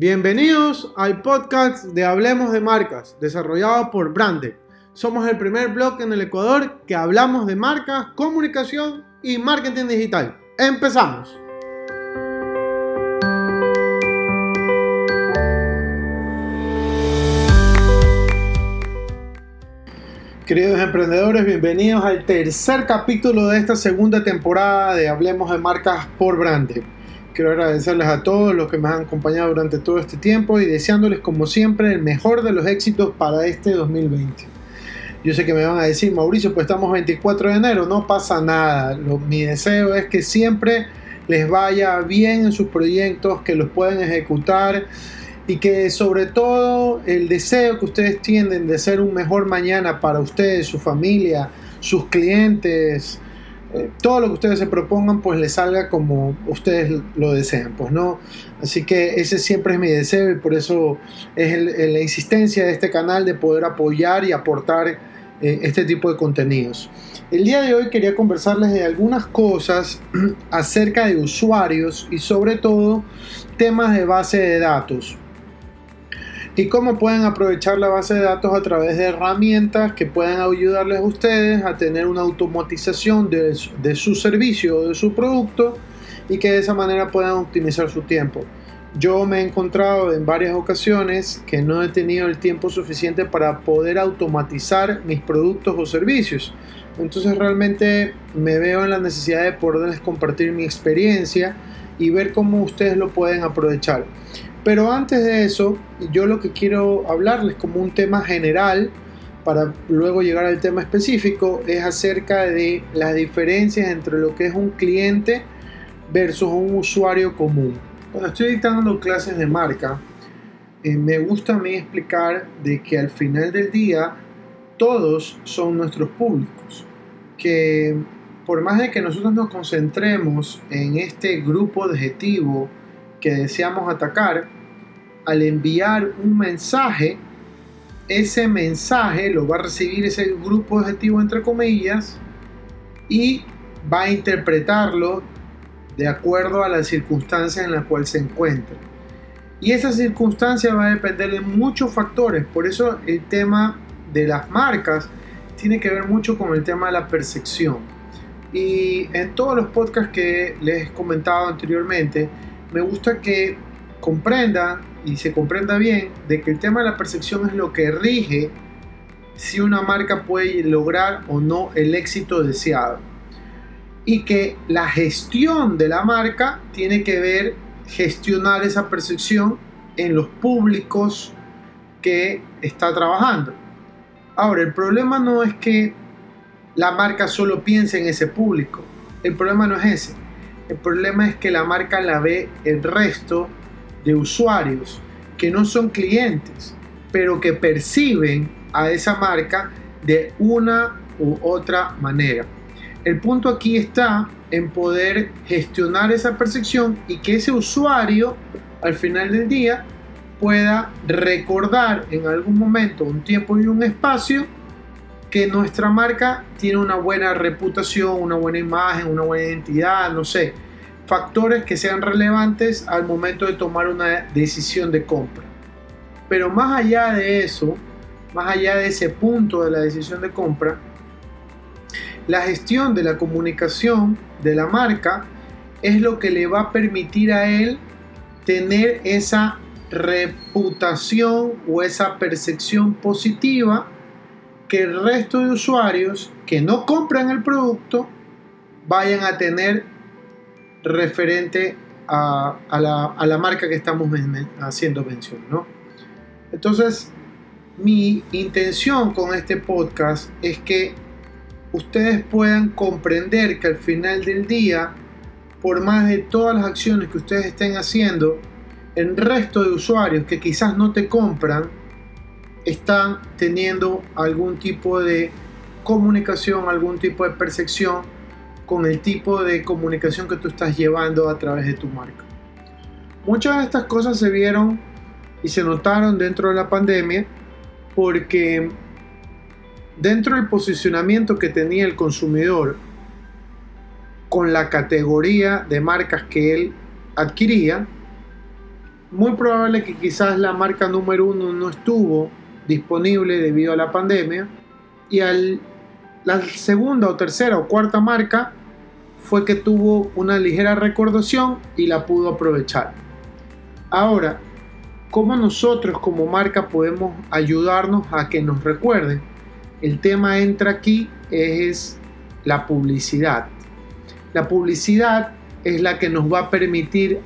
Bienvenidos al podcast de Hablemos de Marcas, desarrollado por Brande. Somos el primer blog en el Ecuador que hablamos de marcas, comunicación y marketing digital. ¡Empezamos! Queridos emprendedores, bienvenidos al tercer capítulo de esta segunda temporada de Hablemos de Marcas por Brande. Quiero agradecerles a todos los que me han acompañado durante todo este tiempo y deseándoles como siempre el mejor de los éxitos para este 2020. Yo sé que me van a decir, Mauricio, pues estamos 24 de enero, no pasa nada. mi deseo es que siempre les vaya bien en sus proyectos, que los puedan ejecutar y que sobre todo el deseo que ustedes tienen de ser un mejor mañana para ustedes, su familia, sus clientes, eh, todo lo que ustedes se propongan pues les salga como ustedes lo desean, pues no. Así que ese siempre es mi deseo y por eso es la insistencia de este canal de poder apoyar y aportar eh, este tipo de contenidos. El día de hoy quería conversarles de algunas cosas acerca de usuarios y sobre todo temas de base de datos y cómo pueden aprovechar la base de datos a través de herramientas que puedan ayudarles a ustedes a tener una automatización de, de su servicio o de su producto y que de esa manera puedan optimizar su tiempo. Yo me he encontrado en varias ocasiones que no he tenido el tiempo suficiente para poder automatizar mis productos o servicios. Entonces realmente me veo en la necesidad de poderles compartir mi experiencia y ver cómo ustedes lo pueden aprovechar. Pero antes de eso, yo lo que quiero hablarles como un tema general, para luego llegar al tema específico, es acerca de las diferencias entre lo que es un cliente versus un usuario común. Cuando estoy dictando clases de marca, eh, me gusta a mí explicar de que al final del día todos son nuestros públicos, que por más de que nosotros nos concentremos en este grupo objetivo que deseamos atacar, al enviar un mensaje, ese mensaje lo va a recibir ese grupo objetivo entre comillas y va a interpretarlo de acuerdo a la circunstancia en la cual se encuentra. Y esa circunstancia va a depender de muchos factores, por eso el tema de las marcas tiene que ver mucho con el tema de la percepción. Y en todos los podcasts que les he comentado anteriormente, me gusta que comprenda y se comprenda bien de que el tema de la percepción es lo que rige si una marca puede lograr o no el éxito deseado. Y que la gestión de la marca tiene que ver gestionar esa percepción en los públicos que está trabajando. Ahora, el problema no es que la marca solo piense en ese público. El problema no es ese el problema es que la marca la ve el resto de usuarios que no son clientes, pero que perciben a esa marca de una u otra manera. El punto aquí está en poder gestionar esa percepción y que ese usuario al final del día pueda recordar en algún momento, un tiempo y un espacio que nuestra marca tiene una buena reputación, una buena imagen, una buena identidad, no sé, factores que sean relevantes al momento de tomar una decisión de compra. Pero más allá de eso, más allá de ese punto de la decisión de compra, la gestión de la comunicación de la marca es lo que le va a permitir a él tener esa reputación o esa percepción positiva que el resto de usuarios que no compran el producto vayan a tener referente a, la, marca que estamos haciendo mención, ¿no? Entonces, mi intención con este podcast es que ustedes puedan comprender que al final del día, por más de todas las acciones que ustedes estén haciendo, el resto de usuarios que quizás no te compran están teniendo algún tipo de comunicación, algún tipo de percepción con el tipo de comunicación que tú estás llevando a través de tu marca. Muchas de estas cosas se vieron y se notaron dentro de la pandemia porque dentro del posicionamiento que tenía el consumidor con la categoría de marcas que él adquiría, muy probable que quizás la marca número uno no estuvo disponible debido a la pandemia y al, la segunda o tercera o cuarta marca fue que tuvo una ligera recordación y la pudo aprovechar. Ahora, ¿cómo nosotros como marca podemos ayudarnos a que nos recuerden? El tema entra aquí es la publicidad. La publicidad es la que nos va a permitir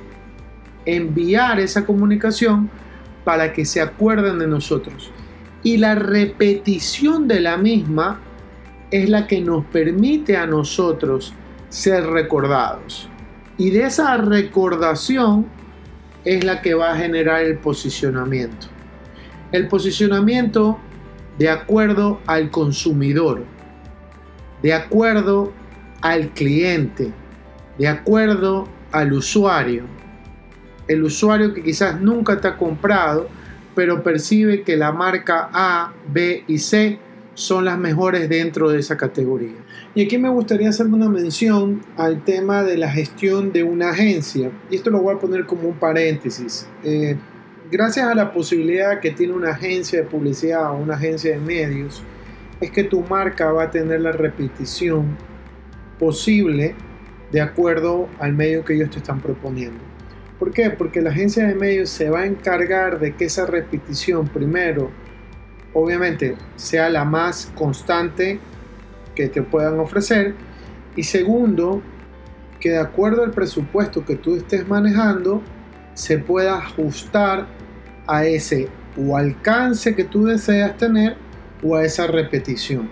enviar esa comunicación para que se acuerden de nosotros. Y la repetición de la misma es la que nos permite a nosotros ser recordados. Y de esa recordación es la que va a generar el posicionamiento. El posicionamiento de acuerdo al consumidor, de acuerdo al cliente, de acuerdo al usuario. El usuario que quizás nunca te ha comprado, pero percibe que la marca A, B y C son las mejores dentro de esa categoría. Y aquí me gustaría hacer una mención al tema de la gestión de una agencia. Y esto lo voy a poner como un paréntesis. Eh, gracias a la posibilidad que tiene una agencia de publicidad o una agencia de medios, es que tu marca va a tener la repetición posible de acuerdo al medio que ellos te están proponiendo. ¿Por qué? Porque la agencia de medios se va a encargar de que esa repetición primero obviamente sea la más constante que te puedan ofrecer y segundo que de acuerdo al presupuesto que tú estés manejando se pueda ajustar a ese o alcance que tú deseas tener o a esa repetición.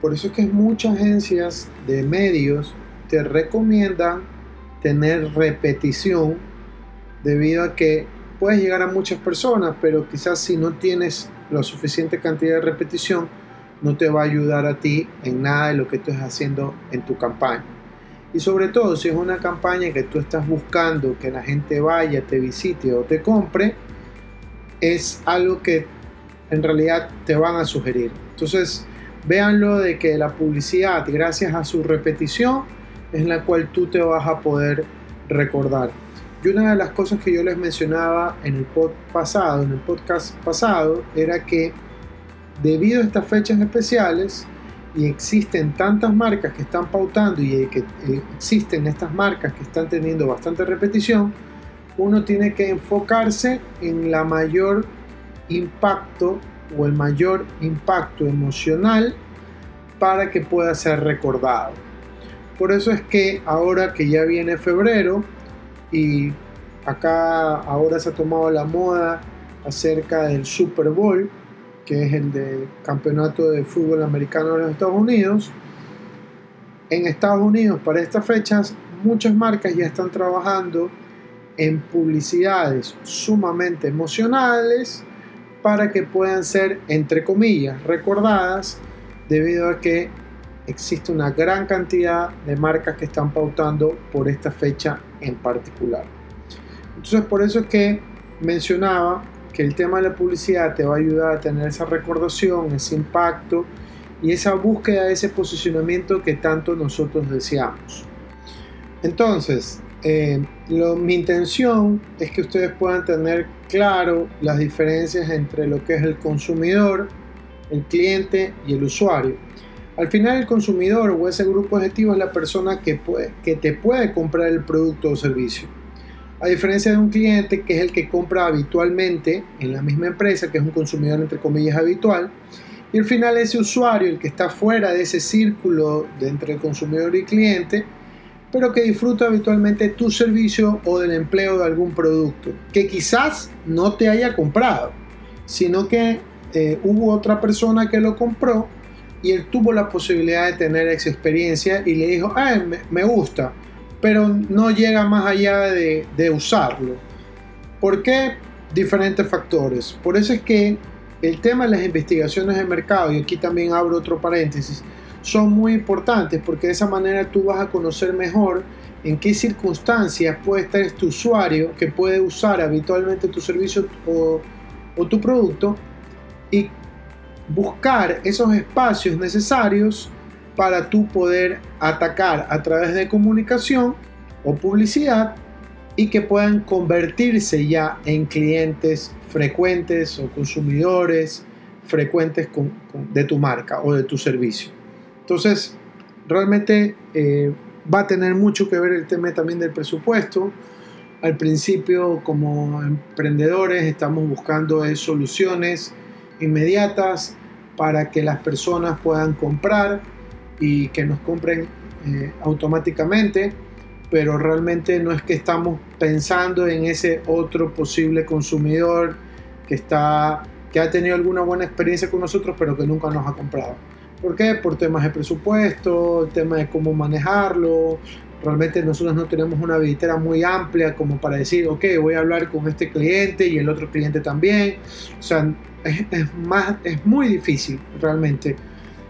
Por eso es que muchas agencias de medios te recomiendan tener repetición debido a que puedes llegar a muchas personas, pero quizás si no tienes la suficiente cantidad de repetición, no te va a ayudar a ti en nada de lo que tú estás haciendo en tu campaña. Y sobre todo si es una campaña que tú estás buscando que la gente vaya, te visite o te compre, es algo que en realidad te van a sugerir. Entonces, véanlo de que la publicidad, gracias a su repetición, es la cual tú te vas a poder recordar. Y una de las cosas que yo les mencionaba en el pod pasado, en el podcast pasado, era que debido a estas fechas especiales y existen tantas marcas que están pautando y que eh, existen estas marcas que están teniendo bastante repetición, uno tiene que enfocarse en la mayor impacto o el mayor impacto emocional para que pueda ser recordado. Por eso es que ahora que ya viene febrero, y acá ahora se ha tomado la moda acerca del Super Bowl, que es el de campeonato de fútbol americano de los Estados Unidos. En Estados Unidos, para estas fechas, muchas marcas ya están trabajando en publicidades sumamente emocionales para que puedan ser, entre comillas, recordadas debido a que existe una gran cantidad de marcas que están pautando por esta fecha en particular. Entonces por eso es que mencionaba que el tema de la publicidad te va a ayudar a tener esa recordación, ese impacto y esa búsqueda de ese posicionamiento que tanto nosotros deseamos. Entonces, eh, mi intención es que ustedes puedan tener claro las diferencias entre lo que es el consumidor, el cliente y el usuario. Al final el consumidor o ese grupo objetivo es la persona que, te puede comprar el producto o servicio. A diferencia de un cliente que es el que compra habitualmente en la misma empresa, que es un consumidor entre comillas habitual, y al final ese usuario, el que está fuera de ese círculo entre el consumidor y cliente, pero que disfruta habitualmente tu servicio o del empleo de algún producto, que quizás no te haya comprado, sino que eh, hubo otra persona que lo compró y él tuvo la posibilidad de tener esa experiencia y le dijo, ah, me, gusta, pero no llega más allá de, de usarlo. ¿Por qué? Diferentes factores. Por eso es que el tema de las investigaciones de mercado, y aquí también abro otro paréntesis, son muy importantes porque de esa manera tú vas a conocer mejor en qué circunstancias puede estar este usuario que puede usar habitualmente tu servicio o, o tu producto y buscar esos espacios necesarios para tú poder atacar a través de comunicación o publicidad y que puedan convertirse ya en clientes frecuentes o consumidores frecuentes de tu marca o de tu servicio. Entonces, realmente eh, va a tener mucho que ver el tema también del presupuesto. Al principio, como emprendedores, estamos buscando soluciones inmediatas para que las personas puedan comprar y que nos compren eh, automáticamente, pero realmente no es que estamos pensando en ese otro posible consumidor que, está, que ha tenido alguna buena experiencia con nosotros, pero que nunca nos ha comprado. ¿Por qué? Por temas de presupuesto, el tema de cómo manejarlo. Realmente nosotros no tenemos una billetera muy amplia como para decir, ok, voy a hablar con este cliente y el otro cliente también. O sea, es, más, es muy difícil realmente.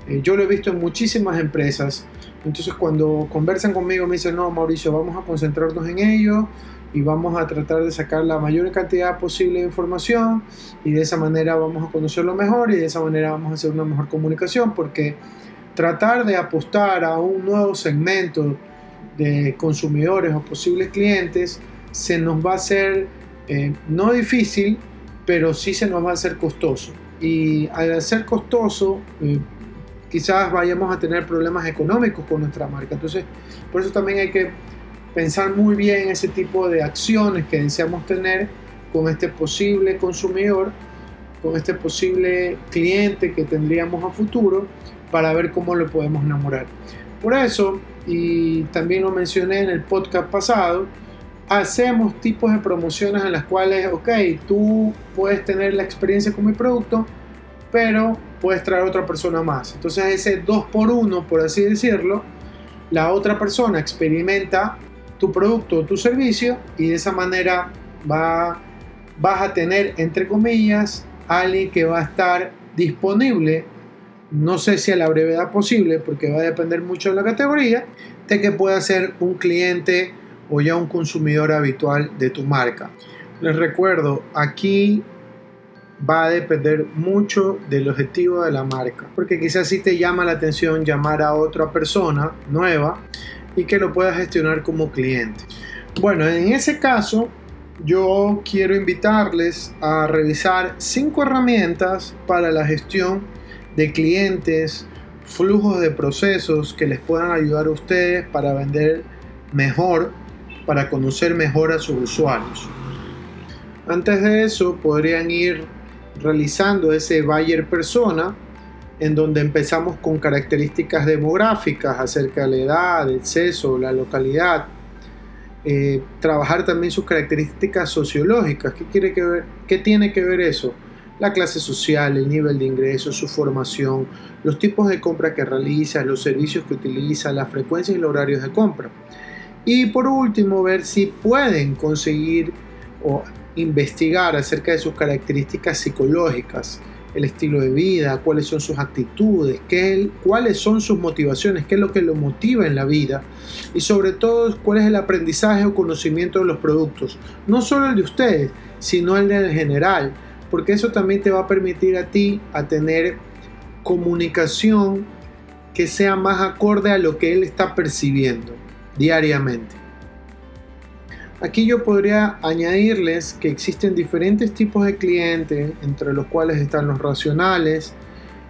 Eh, yo lo he visto en muchísimas empresas. Entonces cuando conversan conmigo me dicen, no, Mauricio, vamos a concentrarnos en ello y vamos a tratar de sacar la mayor cantidad posible de información y de esa manera vamos a conocerlo mejor y de esa manera vamos a hacer una mejor comunicación porque tratar de apostar a un nuevo segmento de consumidores o posibles clientes se nos va a hacer eh, no difícil, pero sí se nos va a hacer costoso. Y al ser costoso, eh, quizás vayamos a tener problemas económicos con nuestra marca. Entonces, por eso también hay que pensar muy bien ese tipo de acciones que deseamos tener con este posible consumidor, con este posible cliente que tendríamos a futuro, para ver cómo lo podemos enamorar. Por eso, y también lo mencioné en el podcast pasado, hacemos tipos de promociones en las cuales, ok, tú puedes tener la experiencia con mi producto, pero puedes traer otra persona más. Entonces ese 2 por 1 por así decirlo, la otra persona experimenta tu producto o tu servicio y de esa manera va, vas a tener, entre comillas, alguien que va a estar disponible, no sé si a la brevedad posible, porque va a depender mucho de la categoría, de que pueda ser un cliente o ya un consumidor habitual de tu marca. Les recuerdo, aquí va a depender mucho del objetivo de la marca, porque quizás si te llama la atención llamar a otra persona nueva y que lo puedas gestionar como cliente. Bueno, en ese caso, yo quiero invitarles a revisar cinco herramientas para la gestión de clientes, flujos de procesos que les puedan ayudar a ustedes para vender mejor para conocer mejor a sus usuarios. Antes de eso podrían ir realizando ese Bayer persona en donde empezamos con características demográficas acerca de la edad, el sexo, la localidad. Eh, trabajar también sus características sociológicas. ¿Qué, quiere que ver, ¿Qué tiene que ver eso? La clase social, el nivel de ingresos, su formación, los tipos de compra que realiza, los servicios que utiliza, la frecuencia y los horarios de compra. Y por último, ver si pueden conseguir o investigar acerca de sus características psicológicas, el estilo de vida, cuáles son sus actitudes, qué, cuáles son sus motivaciones, qué es lo que lo motiva en la vida y sobre todo cuál es el aprendizaje o conocimiento de los productos, no solo el de ustedes, sino el del general, porque eso también te va a permitir a ti a tener comunicación que sea más acorde a lo que él está percibiendo diariamente. Aquí yo podría añadirles que existen diferentes tipos de clientes, entre los cuales están los racionales,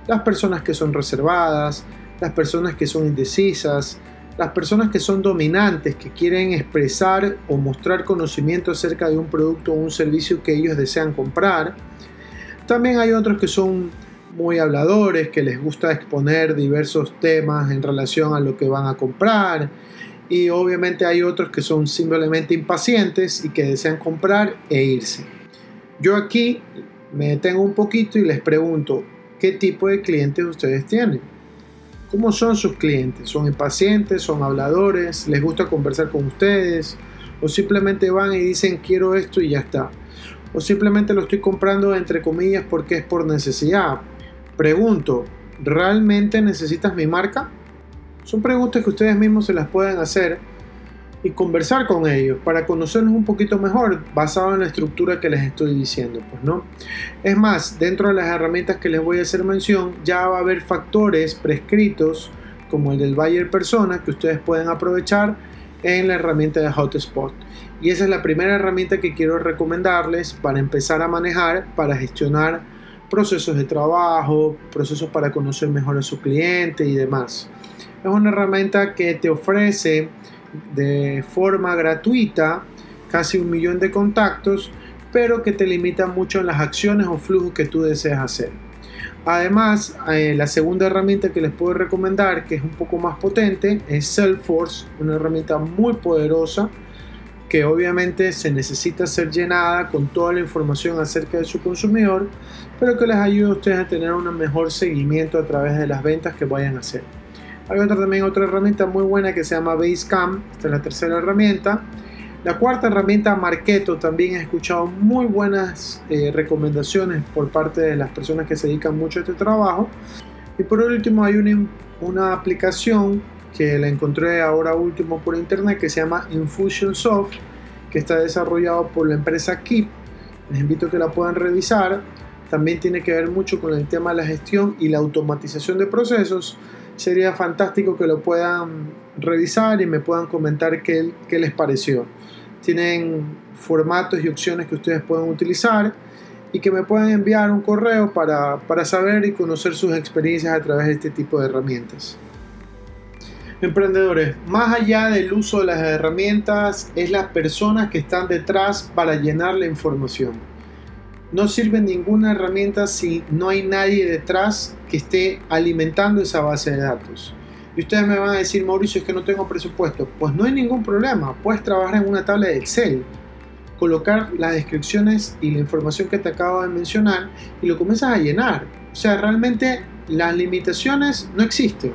las personas que son reservadas, las personas que son indecisas, las personas que son dominantes, que quieren expresar o mostrar conocimiento acerca de un producto o un servicio que ellos desean comprar. También hay otros que son muy habladores, que les gusta exponer diversos temas en relación a lo que van a comprar y obviamente hay otros que son simplemente impacientes y que desean comprar e irse. Yo aquí me detengo un poquito y les pregunto, ¿qué tipo de clientes ustedes tienen? ¿Cómo son sus clientes? ¿Son impacientes? ¿Son habladores? ¿Les gusta conversar con ustedes? ¿O simplemente van y dicen quiero esto y ya está? ¿O simplemente lo estoy comprando entre comillas porque es por necesidad? Pregunto, ¿realmente necesitas mi marca? Son preguntas que ustedes mismos se las pueden hacer y conversar con ellos para conocerlos un poquito mejor basado en la estructura que les estoy diciendo, pues no. Es más, dentro de las herramientas que les voy a hacer mención, ya va a haber factores prescritos como el del Bayer persona que ustedes pueden aprovechar en la herramienta de Hotspot. Y esa es la primera herramienta que quiero recomendarles para empezar a manejar, para gestionar procesos de trabajo, procesos para conocer mejor a su cliente y demás. Es una herramienta que te ofrece de forma gratuita casi un millón de contactos, pero que te limita mucho en las acciones o flujos que tú deseas hacer. Además, eh, la segunda herramienta que les puedo recomendar, que es un poco más potente, es Salesforce, una herramienta muy poderosa que obviamente se necesita ser llenada con toda la información acerca de su consumidor, pero que les ayuda a ustedes a tener un mejor seguimiento a través de las ventas que vayan a hacer. Hay otra también otra herramienta muy buena que se llama Basecamp, esta es la tercera herramienta. La cuarta herramienta, Marketo, también he escuchado muy buenas eh, recomendaciones por parte de las personas que se dedican mucho a este trabajo. Y por último hay una, una aplicación que la encontré ahora último por internet que se llama Infusionsoft, que está desarrollado por la empresa Keep. Les invito a que la puedan revisar. También tiene que ver mucho con el tema de la gestión y la automatización de procesos. Sería fantástico que lo puedan revisar y me puedan comentar qué, qué les pareció. Tienen formatos y opciones que ustedes pueden utilizar y que me puedan enviar un correo para, para saber y conocer sus experiencias a través de este tipo de herramientas. Emprendedores, más allá del uso de las herramientas, es las personas que están detrás para llenar la información. No sirve ninguna herramienta si no hay nadie detrás que esté alimentando esa base de datos. Y ustedes me van a decir, Mauricio, es que no tengo presupuesto. Pues no hay ningún problema. Puedes trabajar en una tabla de Excel, colocar las descripciones y la información que te acabo de mencionar y lo comienzas a llenar. O sea, realmente las limitaciones no existen.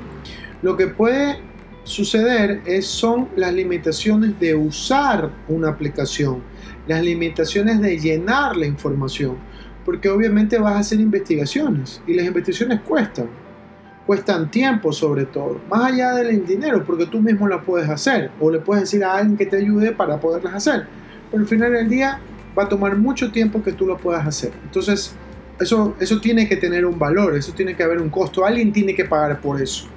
Lo que puede suceder es, son las limitaciones de usar una aplicación, las limitaciones de llenar la información, porque obviamente vas a hacer investigaciones y las investigaciones cuestan, cuestan tiempo sobre todo, más allá del dinero, porque tú mismo las puedes hacer o le puedes decir a alguien que te ayude para poderlas hacer, pero al final del día va a tomar mucho tiempo que tú lo puedas hacer. Entonces, eso, eso tiene que tener un valor, eso tiene que haber un costo, alguien tiene que pagar por eso.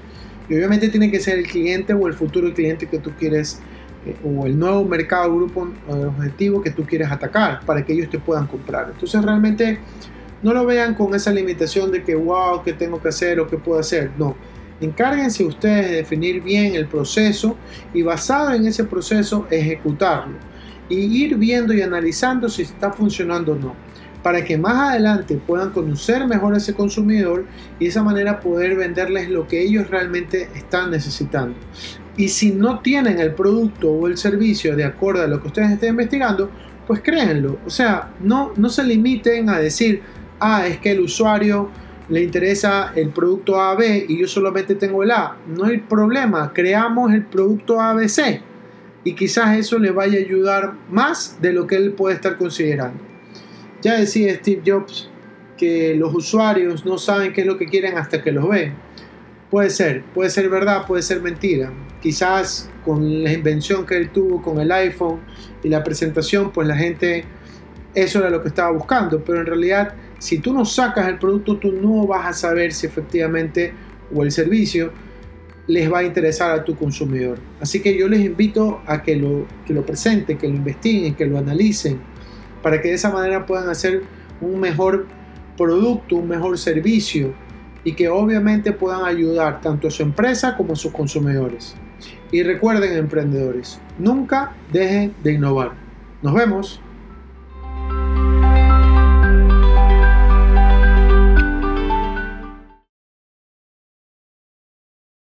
Y obviamente tiene que ser el cliente o el futuro cliente que tú quieres, eh, o el nuevo mercado, grupo objetivo que tú quieres atacar para que ellos te puedan comprar. Entonces realmente no lo vean con esa limitación de que, wow, ¿qué tengo que hacer o qué puedo hacer? No. Encárguense ustedes de definir bien el proceso y basado en ese proceso ejecutarlo y ir viendo y analizando si está funcionando o no para que más adelante puedan conocer mejor a ese consumidor y de esa manera poder venderles lo que ellos realmente están necesitando. Y si no tienen el producto o el servicio de acuerdo a lo que ustedes estén investigando, pues créanlo. O sea, no, no se limiten a decir, ah, es que el usuario le interesa el producto AB y yo solamente tengo el A. No hay problema, creamos el producto ABC y quizás eso le vaya a ayudar más de lo que él puede estar considerando. Ya decía Steve Jobs que los usuarios no saben qué es lo que quieren hasta que los ven. Puede ser, puede ser verdad, puede ser mentira. Quizás con la invención que él tuvo con el iPhone y la presentación, pues la gente eso era lo que estaba buscando. Pero en realidad, si tú no sacas el producto, tú no vas a saber si efectivamente o el servicio les va a interesar a tu consumidor. Así que yo les invito a que lo, que lo presenten, que lo investiguen, que lo analicen para que de esa manera puedan hacer un mejor producto, un mejor servicio y que obviamente puedan ayudar tanto a su empresa como a sus consumidores. Y recuerden emprendedores, nunca dejen de innovar. Nos vemos.